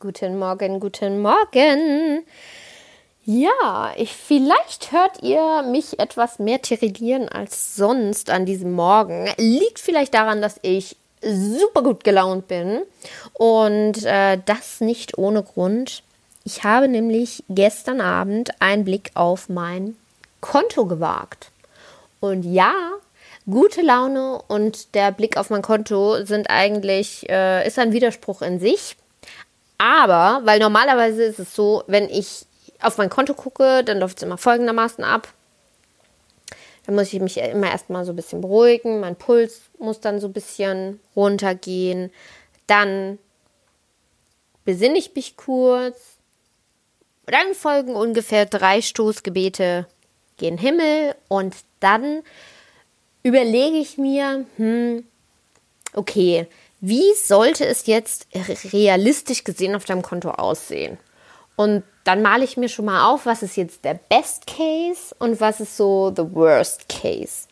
Guten Morgen, guten Morgen. Ja, ich, vielleicht hört ihr mich etwas mehr tirillieren als sonst an diesem Morgen. Liegt vielleicht daran, dass ich super gut gelaunt bin und äh, das nicht ohne Grund. Ich habe nämlich gestern Abend einen Blick auf mein Konto gewagt. Und ja, gute Laune und der Blick auf mein Konto sind eigentlich, äh, ist ein Widerspruch in sich. Aber, weil normalerweise ist es so, wenn ich auf mein Konto gucke, dann läuft es immer folgendermaßen ab. Dann muss ich mich immer erstmal so ein bisschen beruhigen. Mein Puls muss dann so ein bisschen runtergehen. Dann besinne ich mich kurz. Dann folgen ungefähr drei Stoßgebete gen Himmel und dann überlege ich mir, hm, okay, wie sollte es jetzt realistisch gesehen auf deinem Konto aussehen? Und dann male ich mir schon mal auf, was ist jetzt der Best Case und was ist so the Worst Case.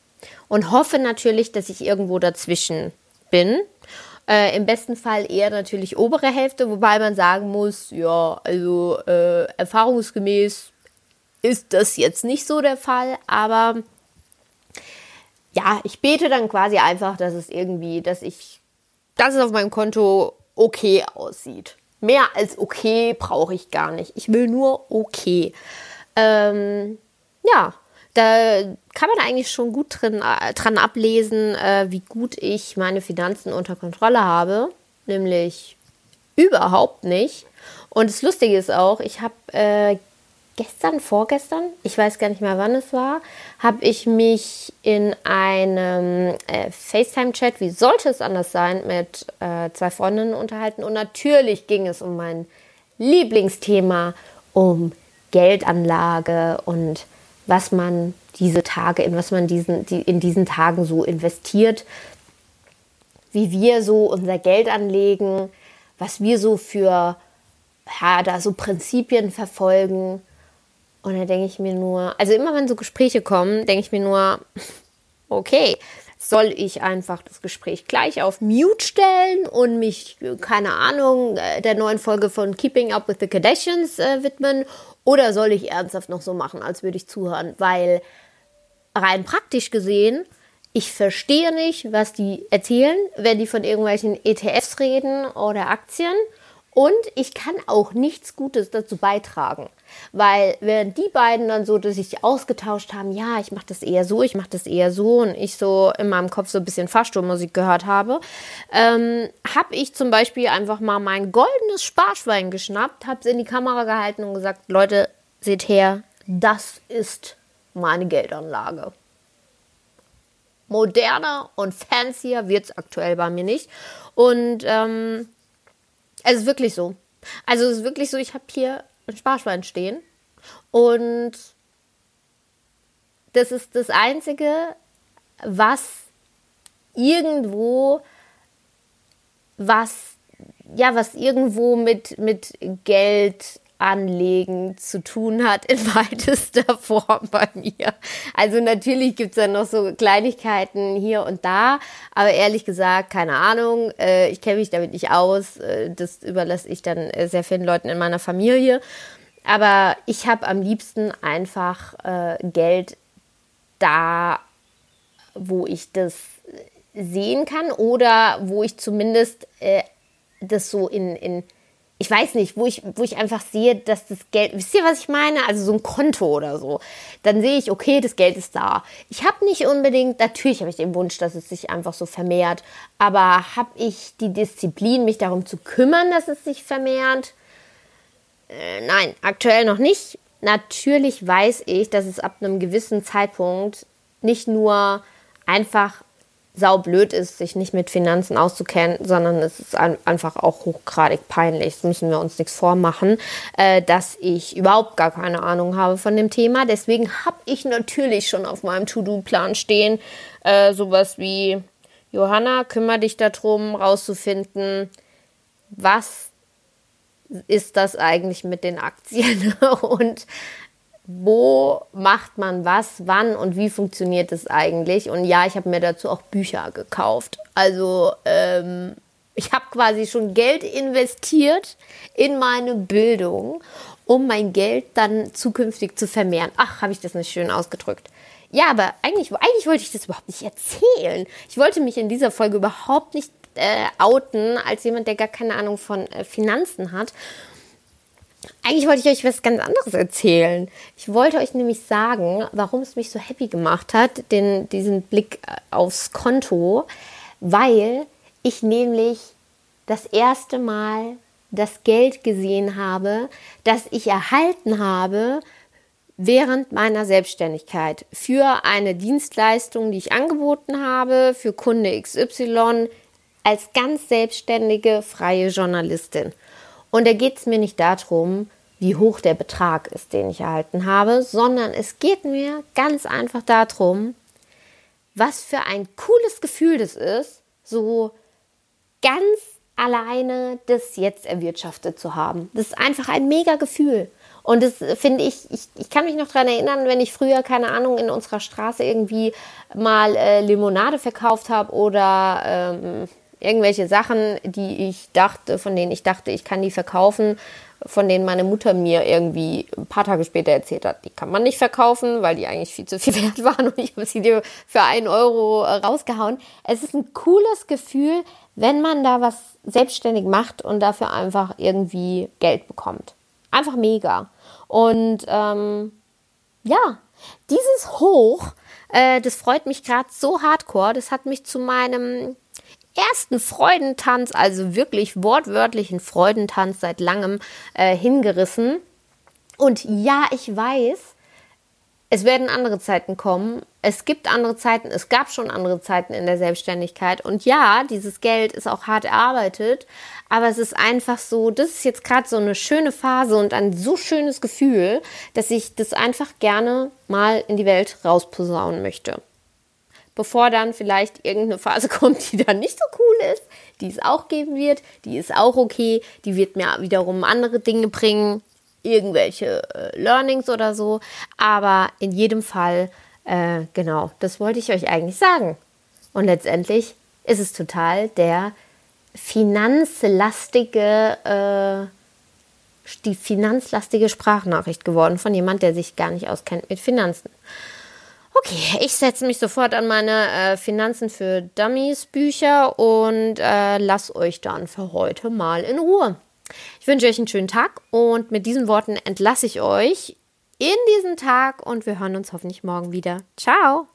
Und hoffe natürlich, dass ich irgendwo dazwischen bin. Äh, Im besten Fall eher natürlich obere Hälfte, wobei man sagen muss, ja, also äh, erfahrungsgemäß ist das jetzt nicht so der Fall, aber ja, ich bete dann quasi einfach, dass es irgendwie, dass ich dass es auf meinem Konto okay aussieht. Mehr als okay brauche ich gar nicht. Ich will nur okay. Ähm, ja, da kann man eigentlich schon gut drin, äh, dran ablesen, äh, wie gut ich meine Finanzen unter Kontrolle habe. Nämlich überhaupt nicht. Und das Lustige ist auch, ich habe äh, gestern, vorgestern, ich weiß gar nicht mehr, wann es war, habe ich mich in einem äh, FaceTime-Chat, wie sollte es anders sein, mit äh, zwei Freundinnen unterhalten. Und natürlich ging es um mein Lieblingsthema, um Geldanlage und was man diese Tage, in was man diesen, die, in diesen Tagen so investiert, wie wir so unser Geld anlegen, was wir so für ja, da so Prinzipien verfolgen und da denke ich mir nur, also immer wenn so Gespräche kommen, denke ich mir nur, okay, soll ich einfach das Gespräch gleich auf Mute stellen und mich, keine Ahnung, äh, der neuen Folge von Keeping Up with the Kardashians äh, widmen? Oder soll ich ernsthaft noch so machen, als würde ich zuhören? Weil rein praktisch gesehen, ich verstehe nicht, was die erzählen, wenn die von irgendwelchen ETFs reden oder Aktien. Und ich kann auch nichts Gutes dazu beitragen. Weil während die beiden dann so dass sich ausgetauscht haben, ja, ich mache das eher so, ich mache das eher so und ich so in meinem Kopf so ein bisschen Fahrstuhlmusik gehört habe, ähm, habe ich zum Beispiel einfach mal mein goldenes Sparschwein geschnappt, habe es in die Kamera gehalten und gesagt, Leute, seht her, das ist meine Geldanlage. Moderner und fancier wird es aktuell bei mir nicht. Und ähm, es ist wirklich so. Also es ist wirklich so, ich habe hier ein Sparschwein stehen und das ist das Einzige, was irgendwo, was, ja, was irgendwo mit, mit Geld Anlegen zu tun hat in weitester Form bei mir. Also natürlich gibt es dann noch so Kleinigkeiten hier und da, aber ehrlich gesagt, keine Ahnung, äh, ich kenne mich damit nicht aus. Äh, das überlasse ich dann äh, sehr vielen Leuten in meiner Familie. Aber ich habe am liebsten einfach äh, Geld da, wo ich das sehen kann oder wo ich zumindest äh, das so in, in ich weiß nicht, wo ich, wo ich einfach sehe, dass das Geld, wisst ihr, was ich meine? Also so ein Konto oder so. Dann sehe ich, okay, das Geld ist da. Ich habe nicht unbedingt, natürlich habe ich den Wunsch, dass es sich einfach so vermehrt, aber habe ich die Disziplin, mich darum zu kümmern, dass es sich vermehrt? Äh, nein, aktuell noch nicht. Natürlich weiß ich, dass es ab einem gewissen Zeitpunkt nicht nur einfach saublöd ist, sich nicht mit Finanzen auszukennen, sondern es ist ein, einfach auch hochgradig peinlich. Das müssen wir uns nichts vormachen, äh, dass ich überhaupt gar keine Ahnung habe von dem Thema. Deswegen habe ich natürlich schon auf meinem To-Do-Plan stehen, äh, sowas wie, Johanna, kümmere dich darum, rauszufinden, was ist das eigentlich mit den Aktien und wo macht man was, wann und wie funktioniert es eigentlich. Und ja, ich habe mir dazu auch Bücher gekauft. Also ähm, Ich habe quasi schon Geld investiert in meine Bildung, um mein Geld dann zukünftig zu vermehren. Ach, habe ich das nicht schön ausgedrückt. Ja, aber eigentlich, eigentlich wollte ich das überhaupt nicht erzählen. Ich wollte mich in dieser Folge überhaupt nicht äh, outen als jemand, der gar keine Ahnung von äh, Finanzen hat. Eigentlich wollte ich euch was ganz anderes erzählen. Ich wollte euch nämlich sagen, warum es mich so happy gemacht hat, den, diesen Blick äh, aufs Konto, weil ich nämlich das erste Mal das Geld gesehen habe, das ich erhalten habe während meiner Selbstständigkeit für eine Dienstleistung, die ich angeboten habe, für Kunde XY als ganz selbstständige freie Journalistin. Und da geht es mir nicht darum, wie hoch der Betrag ist, den ich erhalten habe, sondern es geht mir ganz einfach darum, was für ein cooles Gefühl das ist, so ganz alleine das jetzt erwirtschaftet zu haben. Das ist einfach ein mega Gefühl. Und das finde ich, ich, ich kann mich noch daran erinnern, wenn ich früher, keine Ahnung, in unserer Straße irgendwie mal äh, Limonade verkauft habe oder ähm, irgendwelche Sachen, die ich dachte, von denen ich dachte, ich kann die verkaufen, von denen meine Mutter mir irgendwie ein paar Tage später erzählt hat, die kann man nicht verkaufen, weil die eigentlich viel zu viel wert waren und ich habe sie dir für einen Euro äh, rausgehauen. Es ist ein cooles Gefühl, wenn man da was selbstständig macht und dafür einfach irgendwie Geld bekommt. Einfach mega. Und ähm, ja, dieses Hoch, äh, das freut mich gerade so hardcore. Das hat mich zu meinem ersten Freudentanz, also wirklich wortwörtlichen Freudentanz seit langem äh, hingerissen. Und ja, ich weiß, es werden andere Zeiten kommen. Es gibt andere Zeiten. Es gab schon andere Zeiten in der Selbstständigkeit. Und ja, dieses Geld ist auch hart erarbeitet. Aber es ist einfach so, das ist jetzt gerade so eine schöne Phase und ein so schönes Gefühl, dass ich das einfach gerne mal in die Welt rausposaunen möchte bevor dann vielleicht irgendeine Phase kommt, die dann nicht so cool ist, die es auch geben wird, die ist auch okay, die wird mir wiederum andere Dinge bringen, irgendwelche äh, Learnings oder so, aber in jedem Fall, äh, genau, das wollte ich euch eigentlich sagen. Und letztendlich ist es total der finanzlastige, äh, die finanzlastige Sprachnachricht geworden von jemand, der sich gar nicht auskennt mit Finanzen. Okay, ich setze mich sofort an meine äh, Finanzen für Dummies Bücher und äh, lass euch dann für heute mal in Ruhe. Ich wünsche euch einen schönen Tag und mit diesen Worten entlasse ich euch in diesen Tag und wir hören uns hoffentlich morgen wieder. Ciao!